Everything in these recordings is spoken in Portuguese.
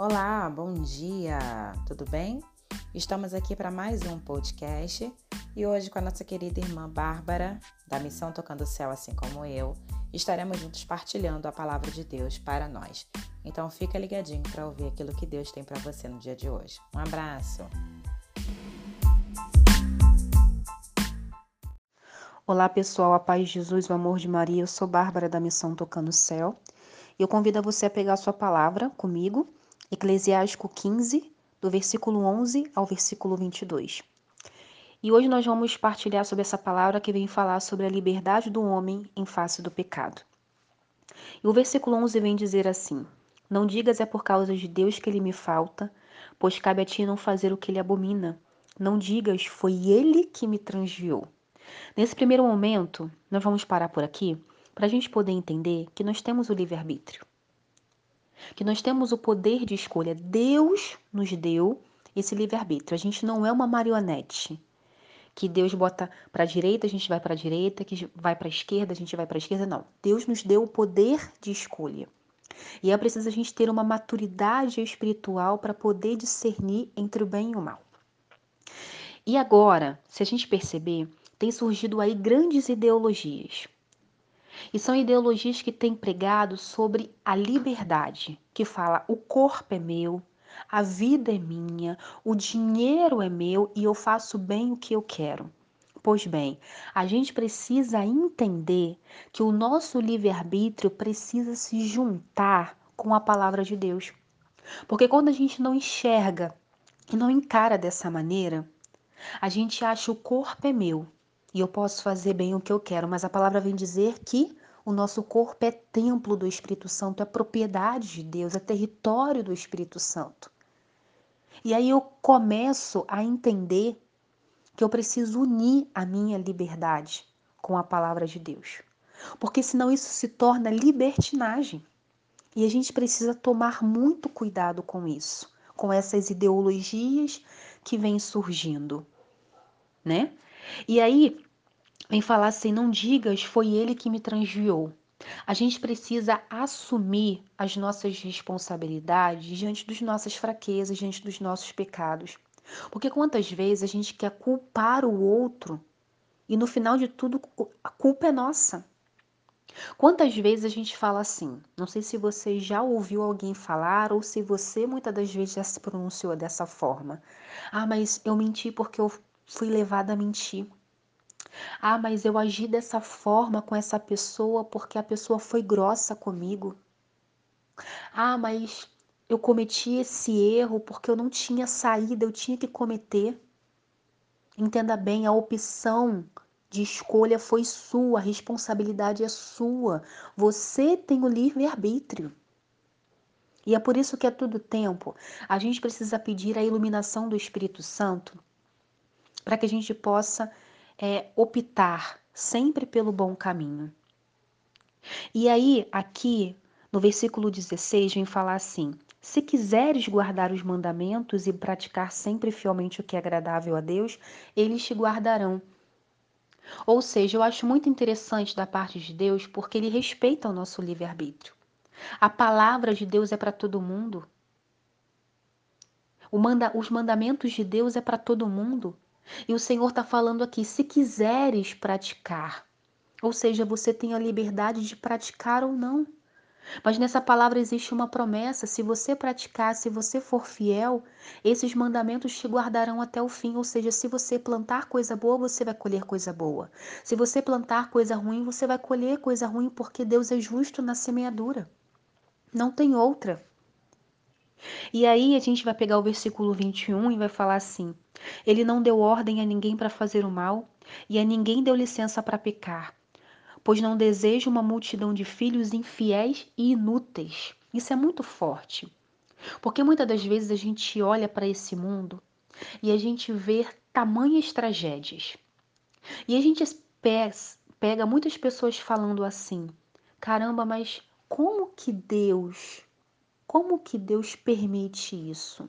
Olá, bom dia, tudo bem? Estamos aqui para mais um podcast e hoje com a nossa querida irmã Bárbara, da Missão Tocando o Céu, assim como eu, estaremos juntos partilhando a palavra de Deus para nós. Então fica ligadinho para ouvir aquilo que Deus tem para você no dia de hoje. Um abraço! Olá pessoal, a paz de Jesus, o amor de Maria, eu sou Bárbara da Missão Tocando o Céu. Eu convido você a pegar a sua palavra comigo, Eclesiástico 15, do versículo 11 ao versículo 22. E hoje nós vamos partilhar sobre essa palavra que vem falar sobre a liberdade do homem em face do pecado. E o versículo 11 vem dizer assim: Não digas é por causa de Deus que ele me falta, pois cabe a ti não fazer o que ele abomina. Não digas foi ele que me transviou. Nesse primeiro momento, nós vamos parar por aqui para a gente poder entender que nós temos o livre-arbítrio, que nós temos o poder de escolha. Deus nos deu esse livre-arbítrio. A gente não é uma marionete. Que Deus bota para a direita, a gente vai para a direita, que vai para a esquerda, a gente vai para a esquerda. Não. Deus nos deu o poder de escolha. E é preciso a gente ter uma maturidade espiritual para poder discernir entre o bem e o mal. E agora, se a gente perceber, tem surgido aí grandes ideologias. E são ideologias que têm pregado sobre a liberdade, que fala o corpo é meu, a vida é minha, o dinheiro é meu e eu faço bem o que eu quero. Pois bem, a gente precisa entender que o nosso livre-arbítrio precisa se juntar com a palavra de Deus. Porque quando a gente não enxerga e não encara dessa maneira, a gente acha o corpo é meu e eu posso fazer bem o que eu quero, mas a palavra vem dizer que o nosso corpo é templo do Espírito Santo, é propriedade de Deus, é território do Espírito Santo. E aí eu começo a entender que eu preciso unir a minha liberdade com a palavra de Deus. Porque senão isso se torna libertinagem. E a gente precisa tomar muito cuidado com isso, com essas ideologias que vêm surgindo, né? E aí, vem falar assim: não digas, foi ele que me transviou. A gente precisa assumir as nossas responsabilidades diante das nossas fraquezas, diante dos nossos pecados. Porque quantas vezes a gente quer culpar o outro e no final de tudo a culpa é nossa. Quantas vezes a gente fala assim? Não sei se você já ouviu alguém falar ou se você muitas das vezes já se pronunciou dessa forma. Ah, mas eu menti porque eu fui levada a mentir. Ah, mas eu agi dessa forma com essa pessoa porque a pessoa foi grossa comigo. Ah, mas eu cometi esse erro porque eu não tinha saída, eu tinha que cometer. Entenda bem, a opção de escolha foi sua, a responsabilidade é sua. Você tem o livre-arbítrio. E é por isso que a todo tempo a gente precisa pedir a iluminação do Espírito Santo para que a gente possa é, optar sempre pelo bom caminho. E aí, aqui no versículo 16, vem falar assim: Se quiseres guardar os mandamentos e praticar sempre fielmente o que é agradável a Deus, eles te guardarão. Ou seja, eu acho muito interessante da parte de Deus porque ele respeita o nosso livre-arbítrio. A palavra de Deus é para todo mundo. Manda, os mandamentos de Deus é para todo mundo. E o Senhor está falando aqui: se quiseres praticar, ou seja, você tem a liberdade de praticar ou não. Mas nessa palavra existe uma promessa: se você praticar, se você for fiel, esses mandamentos te guardarão até o fim. Ou seja, se você plantar coisa boa, você vai colher coisa boa. Se você plantar coisa ruim, você vai colher coisa ruim, porque Deus é justo na semeadura. Não tem outra. E aí a gente vai pegar o versículo 21 e vai falar assim: Ele não deu ordem a ninguém para fazer o mal, e a ninguém deu licença para pecar, pois não deseja uma multidão de filhos infiéis e inúteis. Isso é muito forte. Porque muitas das vezes a gente olha para esse mundo e a gente vê tamanhas tragédias. E a gente pega muitas pessoas falando assim: caramba, mas como que Deus como que Deus permite isso?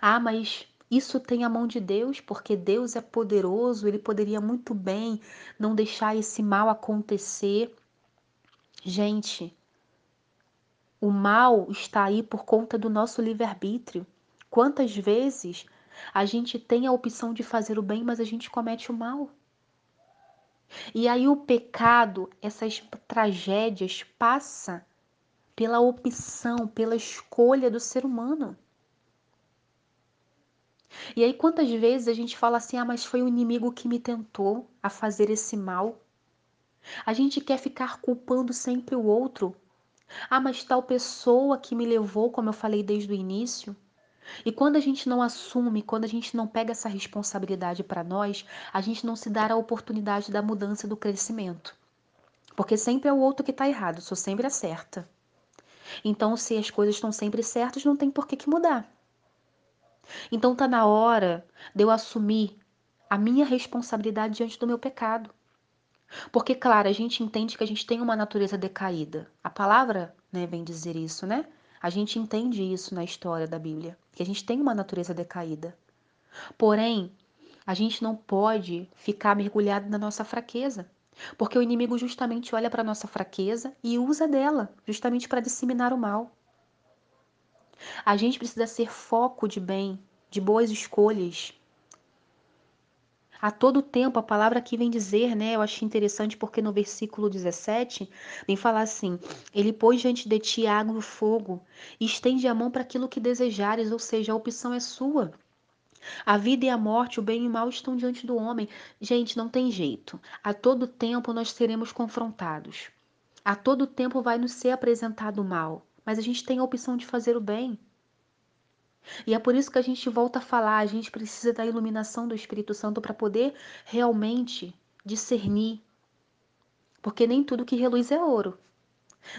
Ah, mas isso tem a mão de Deus, porque Deus é poderoso, ele poderia muito bem não deixar esse mal acontecer. Gente, O mal está aí por conta do nosso livre-arbítrio. Quantas vezes a gente tem a opção de fazer o bem, mas a gente comete o mal? E aí o pecado, essas tragédias passa pela opção, pela escolha do ser humano. E aí quantas vezes a gente fala assim: "Ah, mas foi o inimigo que me tentou a fazer esse mal". A gente quer ficar culpando sempre o outro. Ah, mas tal pessoa que me levou, como eu falei desde o início. E quando a gente não assume, quando a gente não pega essa responsabilidade para nós, a gente não se dá a oportunidade da mudança do crescimento. Porque sempre é o outro que está errado, sou sempre a certa. Então, se as coisas estão sempre certas, não tem por que, que mudar. Então, tá na hora de eu assumir a minha responsabilidade diante do meu pecado. Porque, claro, a gente entende que a gente tem uma natureza decaída. A palavra né, vem dizer isso, né? A gente entende isso na história da Bíblia, que a gente tem uma natureza decaída. Porém, a gente não pode ficar mergulhado na nossa fraqueza, porque o inimigo justamente olha para a nossa fraqueza e usa dela, justamente para disseminar o mal. A gente precisa ser foco de bem, de boas escolhas, a todo tempo, a palavra aqui vem dizer, né? Eu achei interessante porque no versículo 17 vem falar assim: Ele pôs diante de ti água e fogo, e estende a mão para aquilo que desejares, ou seja, a opção é sua. A vida e a morte, o bem e o mal estão diante do homem. Gente, não tem jeito. A todo tempo nós seremos confrontados. A todo tempo vai nos ser apresentado o mal, mas a gente tem a opção de fazer o bem. E é por isso que a gente volta a falar, a gente precisa da iluminação do Espírito Santo para poder realmente discernir. Porque nem tudo que reluz é ouro.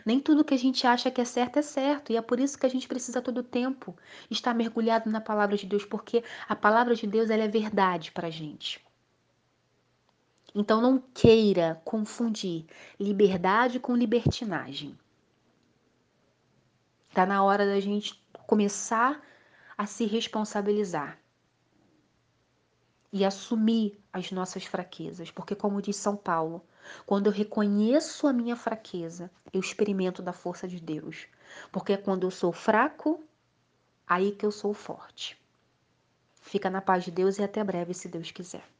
Nem tudo que a gente acha que é certo é certo. E é por isso que a gente precisa todo o tempo estar mergulhado na palavra de Deus, porque a palavra de Deus ela é verdade para a gente. Então não queira confundir liberdade com libertinagem. Está na hora da gente começar a se responsabilizar e assumir as nossas fraquezas, porque, como diz São Paulo, quando eu reconheço a minha fraqueza, eu experimento da força de Deus, porque é quando eu sou fraco, aí que eu sou forte. Fica na paz de Deus e até breve, se Deus quiser.